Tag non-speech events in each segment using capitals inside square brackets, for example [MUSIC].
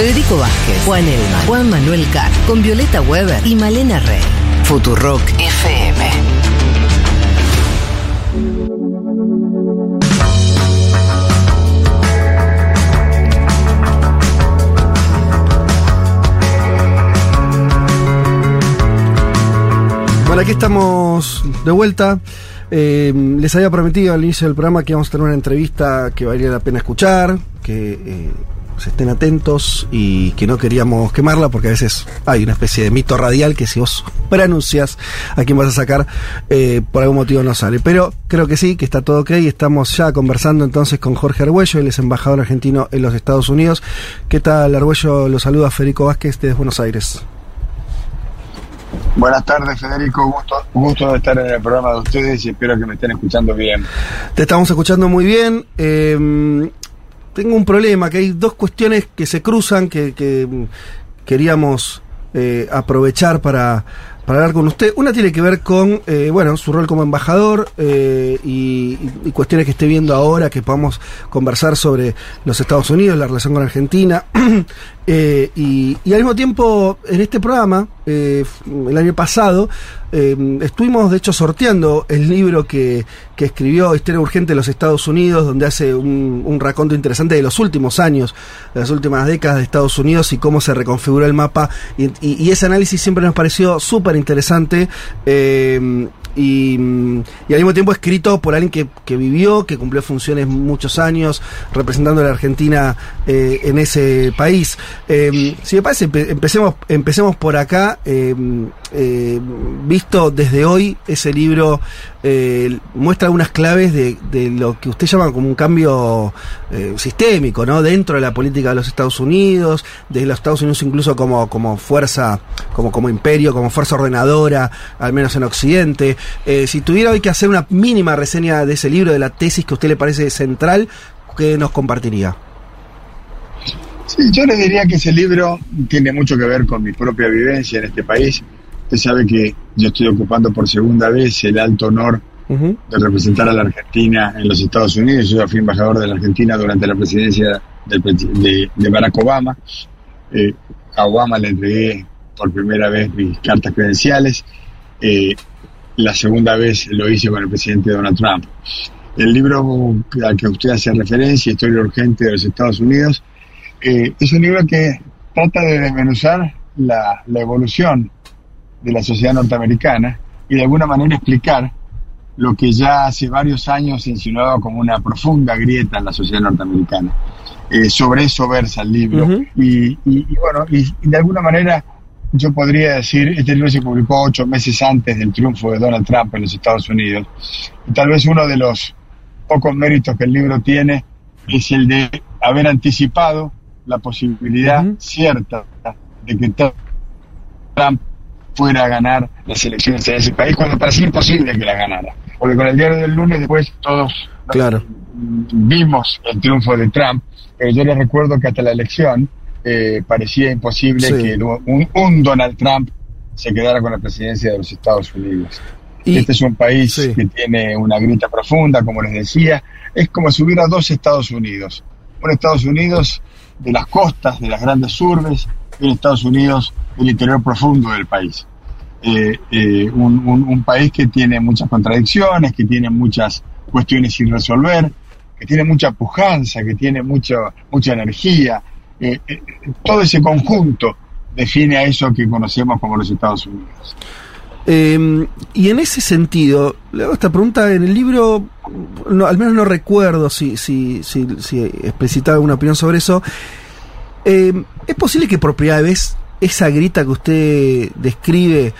Federico Vázquez, Juan Elma, Juan Manuel Carr, con Violeta Weber y Malena Rey. Futurock FM. Bueno, aquí estamos de vuelta. Eh, les había prometido al inicio del programa que íbamos a tener una entrevista que valía la pena escuchar, que eh, estén atentos y que no queríamos quemarla porque a veces hay una especie de mito radial que si vos preanuncias a quién vas a sacar, eh, por algún motivo no sale. Pero creo que sí, que está todo ok y estamos ya conversando entonces con Jorge Argüello, él es embajador argentino en los Estados Unidos. ¿Qué tal, Argüello? Lo saluda Federico Vázquez desde Buenos Aires. Buenas tardes, Federico. Gusto, gusto de estar en el programa de ustedes y espero que me estén escuchando bien. Te estamos escuchando muy bien. Eh, tengo un problema, que hay dos cuestiones que se cruzan que, que queríamos eh, aprovechar para, para hablar con usted. Una tiene que ver con, eh, bueno, su rol como embajador eh, y, y, cuestiones que esté viendo ahora, que podamos conversar sobre los Estados Unidos, la relación con Argentina. [CLEARS THROAT] eh, y, al mismo tiempo, en este programa, eh, el año pasado, eh, estuvimos de hecho sorteando el libro que, que, escribió Historia Urgente de los Estados Unidos, donde hace un, un raconto interesante de los últimos años, de las últimas décadas de Estados Unidos y cómo se reconfiguró el mapa. Y, y, y ese análisis siempre nos pareció súper interesante. Y, y, al mismo tiempo escrito por alguien que, vivió, que cumplió funciones muchos años representando a la Argentina eh, en ese país. Eh, si me parece, empecemos, empecemos por acá. Eh, visto desde hoy, ese libro muestra algunas claves de, de, lo que usted llama como un cambio sistémico, ¿no? Dentro de la política de los Estados Unidos, de los Estados Unidos incluso como, como fuerza, como, como imperio, como fuerza ordenadora, al menos en Occidente. Eh, si tuviera hoy que hacer una mínima reseña de ese libro, de la tesis que a usted le parece central, ¿qué nos compartiría? Sí, yo le diría que ese libro tiene mucho que ver con mi propia vivencia en este país. Usted sabe que yo estoy ocupando por segunda vez el alto honor uh -huh. de representar a la Argentina en los Estados Unidos. Yo fui embajador de la Argentina durante la presidencia del, de, de, Barack Obama. Eh, a Obama le entregué por primera vez mis cartas credenciales. Eh, la segunda vez lo hice con el presidente Donald Trump. El libro al que usted hace referencia, Historia Urgente de los Estados Unidos, eh, es un libro que trata de desmenuzar la, la, evolución de la sociedad norteamericana y de alguna manera explicar lo que ya hace varios años se insinuaba como una profunda grieta en la sociedad norteamericana. Eh, sobre eso versa el libro. Uh -huh. y, y, y, bueno, y, y de alguna manera yo podría decir, este libro se publicó ocho meses antes del triunfo de Donald Trump en los Estados Unidos. Y tal vez uno de los pocos méritos que el libro tiene es el de haber anticipado la posibilidad uh -huh. cierta de que Trump fuera a ganar las elecciones en ese país cuando parecía imposible que la ganara. Porque con el diario del lunes después todos claro. vimos el triunfo de Trump. Pero yo les recuerdo que hasta la elección eh, parecía imposible sí. que un, un, Donald Trump se quedara con la presidencia de los Estados Unidos. Y, este es un país sí. que tiene una grita profunda, como les decía. Es como si hubiera dos Estados Unidos. Un Estados Unidos de las costas, de las grandes urbes, un Estados Unidos del interior profundo del país. Eh, eh, un, país que tiene muchas contradicciones, que tiene muchas cuestiones sin resolver, que tiene mucha pujanza, que tiene mucho, mucha energía, eh, todo ese conjunto define a eso que conocemos como los Estados Unidos. Eh, y en ese sentido, le hago esta pregunta en el libro, al menos no recuerdo si, si, si, si explicitaba alguna opinión sobre eso. Eh, ¿Es posible que por primera vez esa grita que usted describe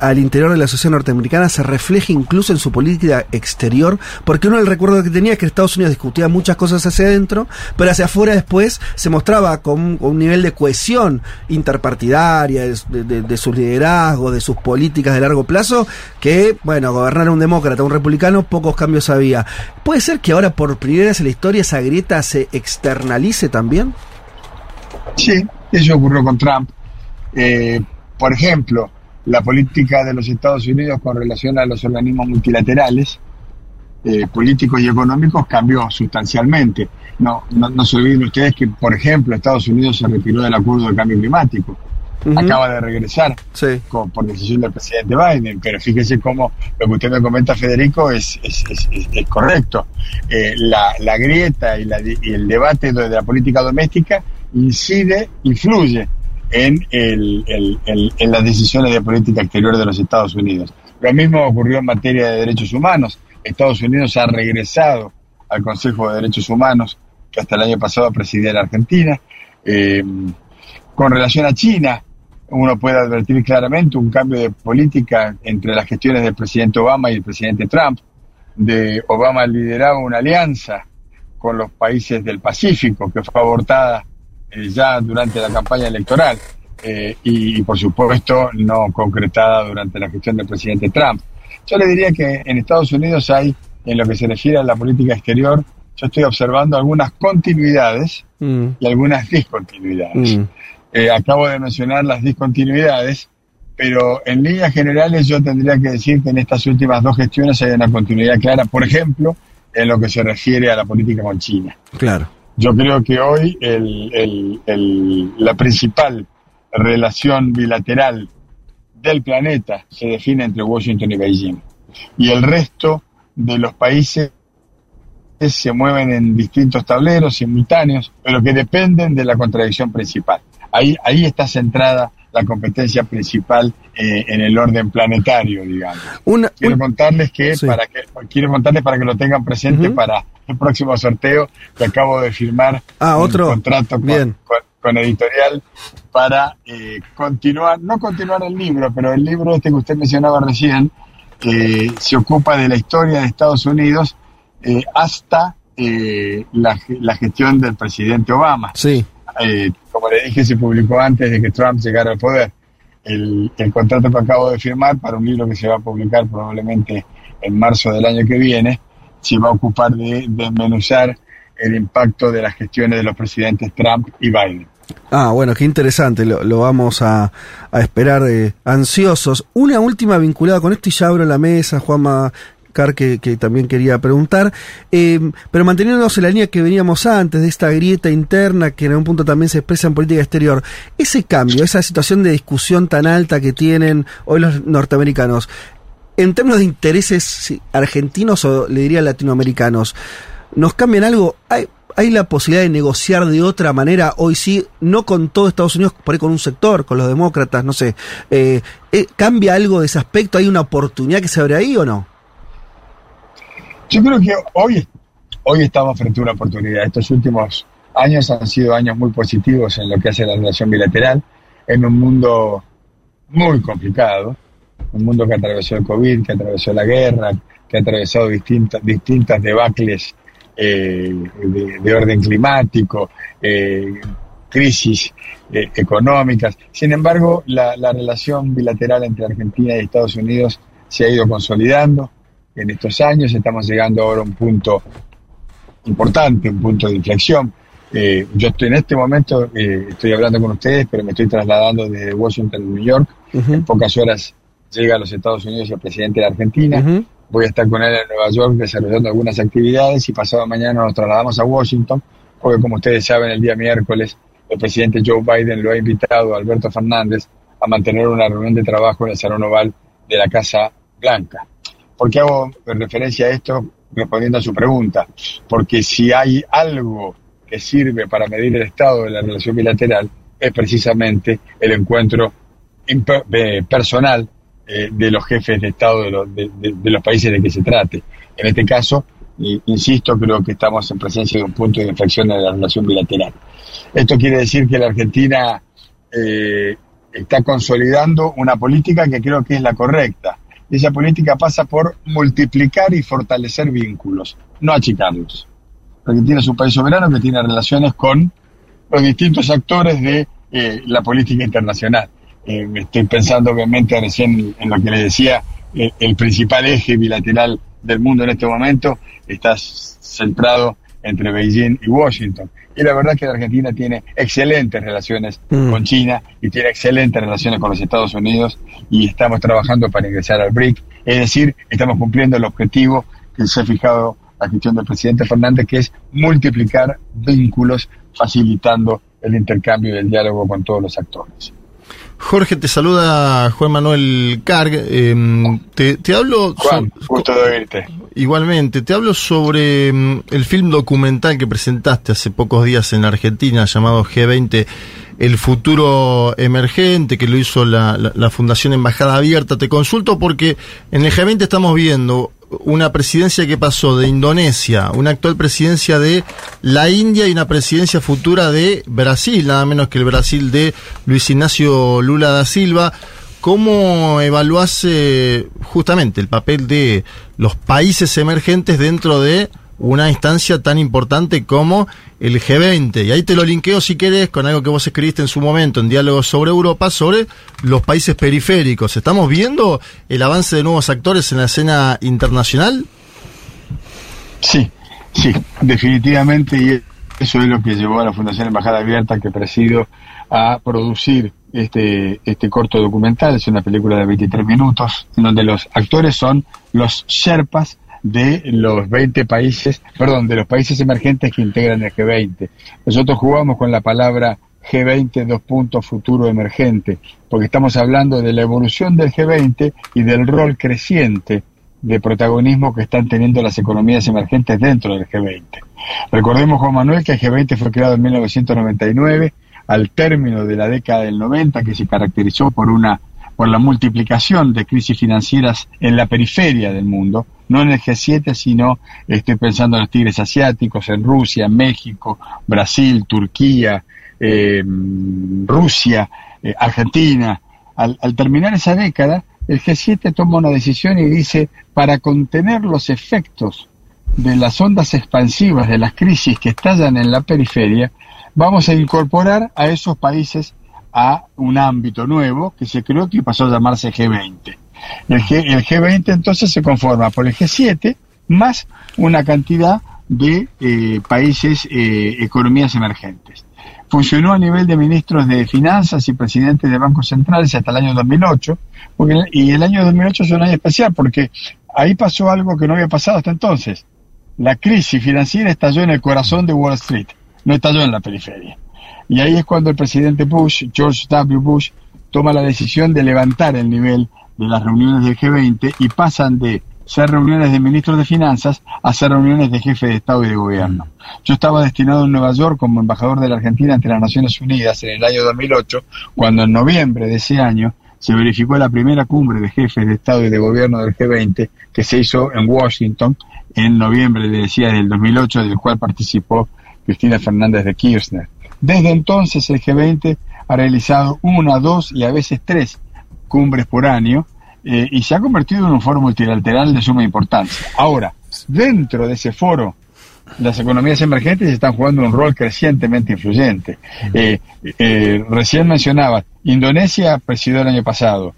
al interior de la sociedad norteamericana se refleja incluso en su política exterior, porque uno el recuerdo que tenía es que Estados Unidos discutía muchas cosas hacia adentro, pero hacia afuera después se mostraba con un, con un nivel de cohesión interpartidaria de, de, de, sus liderazgos, de sus políticas de largo plazo, que, bueno, gobernar un demócrata, un republicano, pocos cambios había. ¿Puede ser que ahora por primera vez en la historia esa grieta se externalice también? Sí, eso ocurrió con Trump. Eh, por ejemplo, la política de los Estados Unidos con relación a los organismos multilaterales eh, políticos y económicos cambió sustancialmente. No, no, no se olviden ustedes que, por ejemplo, Estados Unidos se retiró del acuerdo de cambio climático. Acaba de regresar por decisión del presidente Biden, pero fíjese cómo lo que usted me comenta, Federico, es, es, es, correcto. Eh, la, la, grieta y, la, y, el debate de la política doméstica incide, influye en, el, en las decisiones de política exterior de los Estados Unidos. Lo mismo ocurrió en materia de derechos humanos. Estados Unidos ha regresado al Consejo de Derechos Humanos, que hasta el año pasado presidía la Argentina. Eh, con relación a China, uno puede advertir claramente un cambio de política entre las gestiones del presidente Obama y el presidente Trump. De Obama lideraba una alianza con los países del Pacífico que fue abortada eh, ya durante la campaña electoral eh, y, por supuesto no concretada durante la gestión del presidente Trump. Yo le diría que en Estados Unidos hay, en lo que se refiere a la política exterior, yo estoy observando algunas continuidades mm. y algunas discontinuidades. Mm. Eh, acabo de mencionar las discontinuidades, pero en líneas generales yo tendría que decir que en estas últimas dos gestiones hay una continuidad clara, por ejemplo, en lo que se refiere a la política con China. Claro. Yo creo que hoy la principal relación bilateral del planeta se define entre Washington y Beijing. Y el resto de los países se mueven en distintos tableros simultáneos, pero que dependen de la contradicción principal. Ahí, ahí está centrada la competencia principal eh, en el orden planetario, digamos. quiero contarles que para que quiero contarles para que lo tengan presente para el próximo sorteo que acabo de firmar ah, otro. contrato con, editorial para eh, continuar, no continuar el libro, pero el libro este que usted mencionaba recién, que se ocupa de la historia de Estados Unidos eh, hasta la, la gestión del presidente Obama. Sí eh, como le dije, se publicó antes de que Trump llegara al poder. El, contrato que acabo de firmar para un libro que se va a publicar probablemente en marzo del año que viene, se va a ocupar de desmenuzar el impacto de las gestiones de los presidentes Trump y Biden. Ah, bueno, qué interesante, lo, vamos a, esperar eh, ansiosos. Una última vinculada con esto y ya abro la mesa, Juanma, que, también quería preguntar, eh, pero manteniéndonos en la línea que veníamos antes, de esta grieta interna que en algún punto también se expresa en política exterior, ese cambio, esa situación de discusión tan alta que tienen hoy los norteamericanos, en términos de intereses argentinos o le diría latinoamericanos, ¿nos cambian algo? ¿Hay, ¿Hay la posibilidad de negociar de otra manera hoy sí, no con todo Estados Unidos, por ahí con un sector, con los demócratas, no sé? Eh, eh, ¿Cambia algo de ese aspecto? ¿Hay una oportunidad que se abre ahí o no? Yo creo que hoy, hoy estamos frente a una oportunidad. Estos últimos años han sido años muy positivos en lo que hace la relación bilateral, en un mundo muy complicado, un mundo que atravesó el COVID, que atravesó la guerra, que ha atravesado distintas, distintas debacles eh, de, orden climático, eh, crisis eh, económicas. Sin embargo, la, la relación bilateral entre Argentina y Estados Unidos se ha ido consolidando en estos años. Estamos llegando ahora a un punto importante, un punto de inflexión. Eh, yo estoy en este momento, eh, estoy hablando con ustedes, pero me estoy trasladando desde Washington a New York. En pocas horas llega a los Estados Unidos el presidente de la Argentina. Voy a estar con él en Nueva York desarrollando algunas actividades y pasado mañana nos trasladamos a Washington, porque como ustedes saben, el día miércoles el presidente Joe Biden lo ha invitado a Alberto Fernández a mantener una reunión de trabajo en el Salón Oval de la Casa Blanca. ¿Por qué hago referencia a esto respondiendo a su pregunta? Porque si hay algo que sirve para medir el estado de la relación bilateral, es precisamente el encuentro personal eh, de los jefes de Estado de los, de, los países de que se trate. En este caso, insisto, creo que estamos en presencia de un punto de inflexión en la relación bilateral. Esto quiere decir que la Argentina eh, está consolidando una política que creo que es la correcta esa política pasa por multiplicar y fortalecer vínculos, no achicarlos. Argentina es un país soberano que tiene relaciones con los distintos actores de eh, la política internacional. Eh, estoy pensando obviamente recién en lo que le decía, eh, el principal eje bilateral del mundo en este momento está centrado entre Beijing y Washington. Y la verdad es que la Argentina tiene excelentes relaciones mm. con China y tiene excelentes relaciones con los Estados Unidos y estamos trabajando para ingresar al BRIC. Es decir, estamos cumpliendo el objetivo que se ha fijado la gestión del presidente Fernández, que es multiplicar vínculos, facilitando el intercambio y el diálogo con todos los actores. Jorge, te saluda Juan Manuel Carg. Em, te, hablo. Juan, gusto de oírte. Igualmente, te hablo sobre em, el film documental que presentaste hace pocos días en Argentina llamado G20 el futuro emergente que lo hizo la, la, Fundación Embajada Abierta. Te consulto porque en el G20 estamos viendo una presidencia que pasó de Indonesia, una actual presidencia de la India y una presidencia futura de Brasil, nada menos que el Brasil de Luis Ignacio Lula da Silva. ¿Cómo evaluás justamente el papel de los países emergentes dentro de una instancia tan importante como el G20. Y ahí te lo linkeo si querés con algo que vos escribiste en su momento en Diálogos sobre Europa, sobre los países periféricos. ¿Estamos viendo el avance de nuevos actores en la escena internacional? Sí, sí, definitivamente. Y eso es lo que llevó a la Fundación Embajada Abierta, que presido, a producir este, este corto documental. Es una película de 23 minutos, en donde los actores son los Sherpas de los 20 países, perdón, de los países emergentes que integran el G20. Nosotros jugamos con la palabra G20 dos puntos futuro emergente, porque estamos hablando de la evolución del G20 y del rol creciente de protagonismo que están teniendo las economías emergentes dentro del G20. Recordemos, Juan Manuel, que el G20 fue creado en 1999, al término de la década del 90, que se caracterizó por una por la multiplicación de crisis financieras en la periferia del mundo, no en el G7, sino estoy pensando en los tigres asiáticos, en Rusia, México, Brasil, Turquía, eh, Rusia, eh, Argentina. Al, al terminar esa década, el G7 toma una decisión y dice, para contener los efectos de las ondas expansivas de las crisis que estallan en la periferia, vamos a incorporar a esos países a un ámbito nuevo que se creó que pasó a llamarse G20. El, G, 20 entonces se conforma por el G7 más una cantidad de eh, países, eh, economías emergentes. Funcionó a nivel de ministros de finanzas y presidentes de bancos centrales hasta el año 2008, y el año 2008 es un año especial porque ahí pasó algo que no había pasado hasta entonces. La crisis financiera estalló en el corazón de Wall Street, no estalló en la periferia. Y ahí es cuando el presidente Bush, George W. Bush, toma la decisión de levantar el nivel de las reuniones del G20 y pasan de ser reuniones de ministros de finanzas a ser reuniones de jefes de Estado y de gobierno. Yo estaba destinado en Nueva York como embajador de la Argentina ante las Naciones Unidas en el año 2008, cuando en noviembre de ese año se verificó la primera cumbre de jefes de Estado y de gobierno del G20 que se hizo en Washington en noviembre, le decía, del 2008, del cual participó Cristina Fernández de Kirchner. Desde entonces el G20 ha realizado una, dos y a veces tres cumbres por año eh, y se ha convertido en un foro multilateral de suma importancia. Ahora, dentro de ese foro, las economías emergentes están jugando un rol crecientemente influyente. Eh, eh, recién mencionaba, Indonesia presidió el año pasado,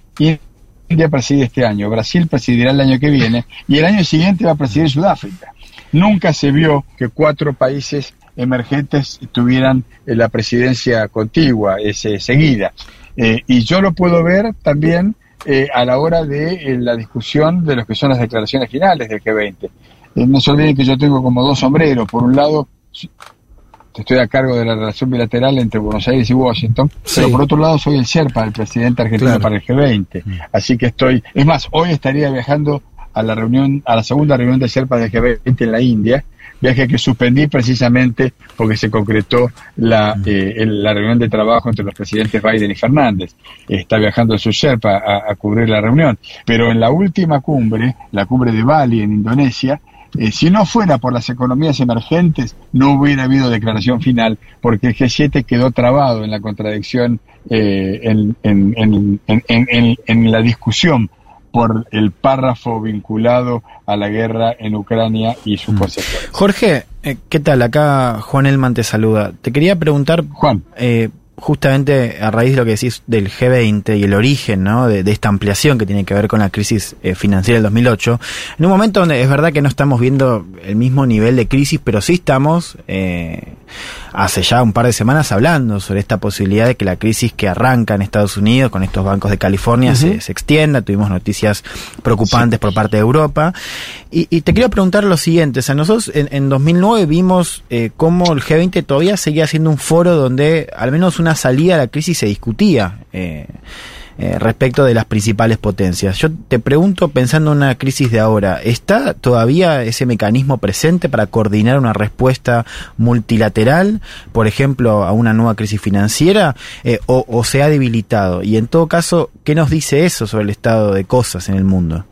India preside este año, Brasil presidirá el año que viene y el año siguiente va a presidir Sudáfrica. Nunca se vio que cuatro países emergentes tuvieran eh, la presidencia contigua, ese, seguida. Eh, y yo lo puedo ver también eh, a la hora de la discusión de lo que son las declaraciones finales del G20. no se olviden que yo tengo como dos sombreros. Por un lado, estoy a cargo de la relación bilateral entre Buenos Aires y Washington, pero por otro lado soy el Sherpa, el presidente argentino para el G20. Mm. Así que estoy, es más, hoy estaría viajando a la reunión, a la segunda reunión de Sherpa del G20 en la India, viaje que suspendí precisamente porque se concretó la, eh, la reunión de trabajo entre los presidentes Biden y Fernández. Está viajando su Sherpa a, cubrir la reunión. Pero en la última cumbre, la cumbre de Bali en Indonesia, eh, si no fuera por las economías emergentes, no hubiera habido declaración final, porque el G7 quedó trabado en la contradicción, eh, en, en, en, en, la discusión por el párrafo vinculado a la guerra en Ucrania y sus mm. consecuencias. Jorge, eh, ¿qué tal? Acá Juan Elman te saluda. Te quería preguntar, Juan, eh, justamente a raíz de lo que decís del G20 y el origen ¿no? de, esta ampliación que tiene que ver con la crisis eh, financiera del 2008, en un momento donde es verdad que no estamos viendo el mismo nivel de crisis, pero sí estamos... Eh, hace ya un par de semanas hablando sobre esta posibilidad de que la crisis que arranca en Estados Unidos con estos bancos de California se, extienda. Tuvimos noticias preocupantes por parte de Europa. Y, te quiero preguntar lo siguiente. O sea, nosotros en, en 2009 vimos eh, cómo el G20 todavía seguía siendo un foro donde al menos una salida a la crisis se discutía. Eh, eh, respecto de las principales potencias. Yo te pregunto, pensando en una crisis de ahora, ¿está todavía ese mecanismo presente para coordinar una respuesta multilateral, por ejemplo, a una nueva crisis financiera, eh, o, se ha debilitado? Y en todo caso, ¿qué nos dice eso sobre el estado de cosas en el mundo?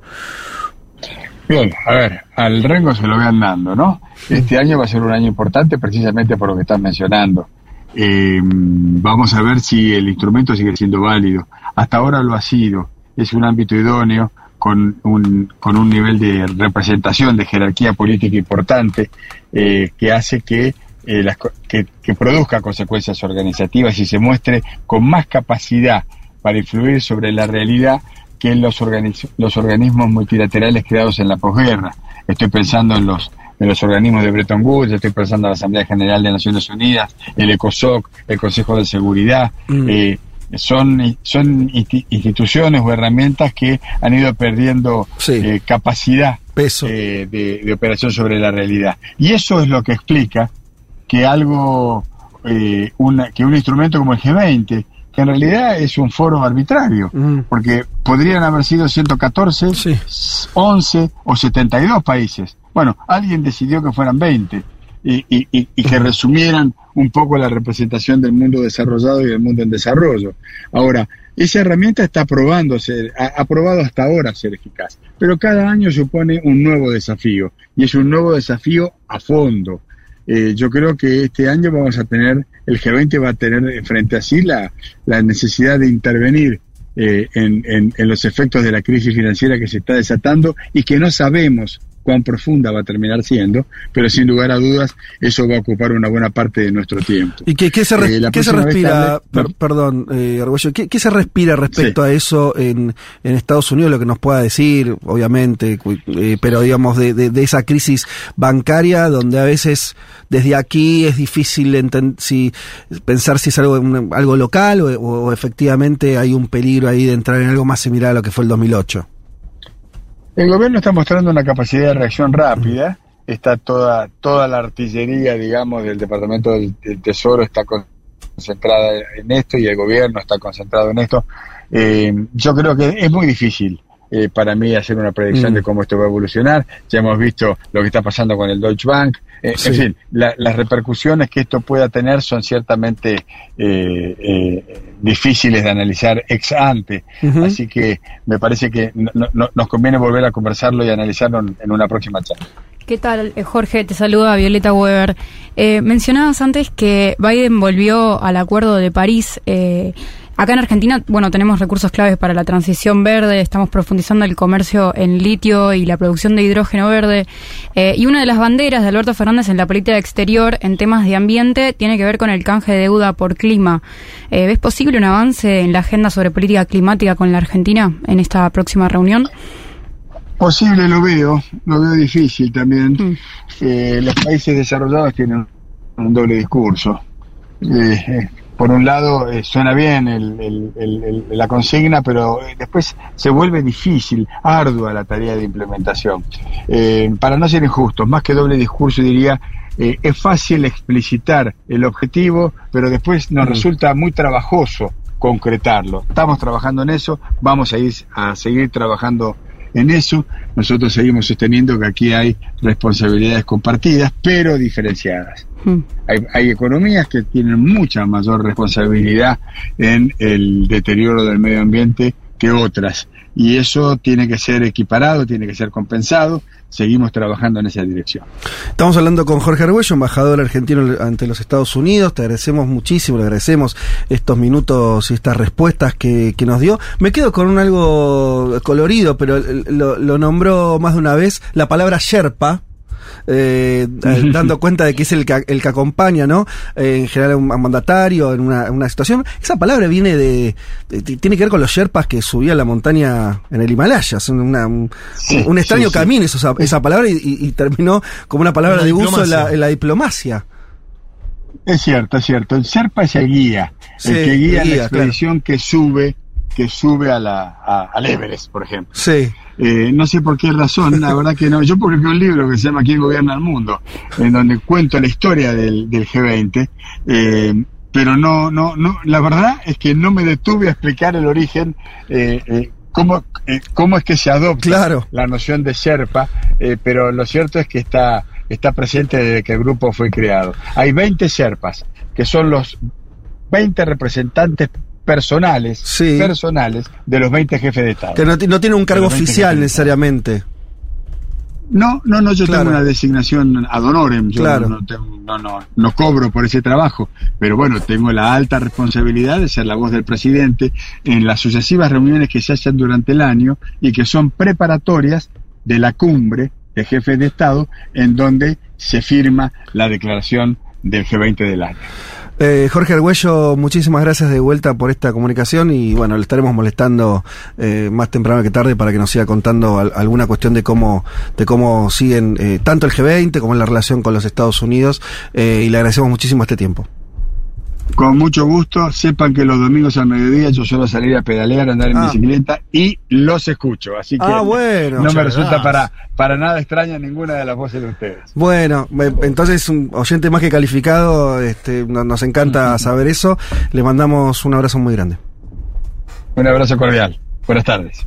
Bien, a ver, al Rengo se lo vean dando, ¿no? Este año va a ser un año importante precisamente por lo que estás mencionando. Eh, vamos a ver si el instrumento sigue siendo válido. Hasta ahora lo ha sido. Es un ámbito idóneo con un, con un nivel de representación, de jerarquía política importante, eh, que hace que, eh, que, que, produzca consecuencias organizativas y se muestre con más capacidad para influir sobre la realidad que los, los organismos multilaterales creados en la posguerra. Estoy pensando en los en los organismos de Bretton Woods, estoy pensando en la Asamblea General de Naciones Unidas, el ECOSOC, el Consejo de Seguridad, mm. eh, son, son instituciones o herramientas que han ido perdiendo eh, capacidad Peso. Eh, de, operación sobre la realidad. Y eso es lo que explica que algo, una, que un instrumento como el G20, que en realidad es un foro arbitrario, mm. porque podrían haber sido 114, 11 o 72 países bueno, alguien decidió que fueran 20 y, y, y, que resumieran un poco la representación del mundo desarrollado y del mundo en desarrollo. Ahora, esa herramienta está probándose, ha, probado hasta ahora ser eficaz, pero cada año supone un nuevo desafío y es un nuevo desafío a fondo. Eh, yo creo que este año vamos a tener, el G20 va a tener frente a sí la, la necesidad de intervenir eh, en, en, en, los efectos de la crisis financiera que se está desatando y que no sabemos cuán profunda va a terminar siendo, pero sin lugar a dudas eso va a ocupar una buena parte de nuestro tiempo. ¿Y qué, qué se, eh, ¿qué se respira, perdón, eh, ¿qué, se respira respecto a eso en, en Estados Unidos? Lo que nos pueda decir, obviamente, eh, pero digamos de, de, esa crisis bancaria donde a veces desde aquí es difícil si, pensar si es algo, algo local o, o efectivamente hay un peligro ahí de entrar en algo más similar a lo que fue el 2008. El gobierno está mostrando una capacidad de reacción rápida. Está toda, toda la artillería, digamos, del Departamento del, Tesoro está concentrada en esto y el gobierno está concentrado en esto. Eh, yo creo que es muy difícil eh, para mí hacer una predicción mm. de cómo esto va a evolucionar. Ya hemos visto lo que está pasando con el Deutsche Bank. Eh, en fin, las repercusiones que esto pueda tener son ciertamente eh, difíciles de analizar ex ante. Así que me parece que nos conviene volver a conversarlo y analizarlo en, una próxima charla. ¿Qué tal, Jorge? Te saluda Violeta Weber. mencionabas antes que Biden volvió al Acuerdo de París. Eh, Acá en Argentina, bueno, tenemos recursos claves para la transición verde, estamos profundizando el comercio en litio y la producción de hidrógeno verde. Eh, y una de las banderas de Alberto Fernández en la política exterior en temas de ambiente tiene que ver con el canje de deuda por clima. Eh, ¿Ves posible un avance en la agenda sobre política climática con la Argentina en esta próxima reunión? Posible lo veo, lo veo difícil también. Mm. Eh, los países desarrollados tienen un doble discurso. Eh, por un lado eh, suena bien la consigna, pero eh, después se vuelve difícil, ardua la tarea de implementación. Eh, para no ser injustos, más que doble discurso diría, es fácil explicitar el objetivo, pero después nos resulta muy trabajoso concretarlo. Estamos trabajando en eso, vamos a ir a seguir trabajando en eso. Nosotros seguimos sosteniendo que aquí hay responsabilidades compartidas, pero diferenciadas. Hmm. Hay, economías que tienen mucha mayor responsabilidad en el deterioro del medio ambiente que otras. Y eso tiene que ser equiparado, tiene que ser compensado. Seguimos trabajando en esa dirección. Estamos hablando con Jorge Arguello, embajador argentino ante los Estados Unidos. Te agradecemos muchísimo, le agradecemos estos minutos y estas respuestas que, nos dio. Me quedo con un algo colorido, pero lo, lo nombró más de una vez, la palabra Sherpa eh, eh, dando cuenta de que es el que, el que acompaña, ¿no? Eh, en general a un mandatario en una, una, situación. Esa palabra viene de, tiene que ver con los Sherpas que subían la montaña en el Himalaya. Es un, extraño camino esa, esa palabra y, terminó como una palabra de uso en la, diplomacia. Es cierto, es cierto. El Serpa es el guía, el que guía, la expedición que sube que sube a la, al Everest, por ejemplo. Sí. Eh, no sé por qué razón, la verdad que no. Yo publiqué un libro que se llama ¿Quién gobierna el mundo? En donde cuento la historia del, del G20. Eh, pero no, no, no, la verdad es que no me detuve a explicar el origen, eh, eh cómo, eh, cómo es que se adopta la noción de Sherpa, pero lo cierto es que está, está presente desde que el grupo fue creado. Hay 20 Sherpas, que son los 20 representantes personales, personales de los 20 jefes de Estado. Que no, no tiene un cargo oficial necesariamente. No, no, no, yo tengo una designación ad honorem, yo no, no, no, no, cobro por ese trabajo, pero bueno, tengo la alta responsabilidad de ser la voz del presidente en las sucesivas reuniones que se hacen durante el año y que son preparatorias de la cumbre de jefes de Estado en donde se firma la declaración del G20 del año. Eh, Jorge Argüello, muchísimas gracias de vuelta por esta comunicación y bueno, le estaremos molestando eh, más temprano que tarde para que nos siga contando alguna cuestión de cómo, de cómo siguen eh, tanto el G20 como en la relación con los Estados Unidos y le agradecemos muchísimo este tiempo. Con mucho gusto, sepan que los domingos al mediodía yo suelo salir a pedalear, a andar en ah. bicicleta y los escucho. Así que ah, bueno, no me resulta para, para nada extraña ninguna de las voces de ustedes. Bueno, entonces un oyente más que calificado, este, nos encanta saber eso. Le mandamos un abrazo muy grande. Un abrazo cordial. Buenas tardes.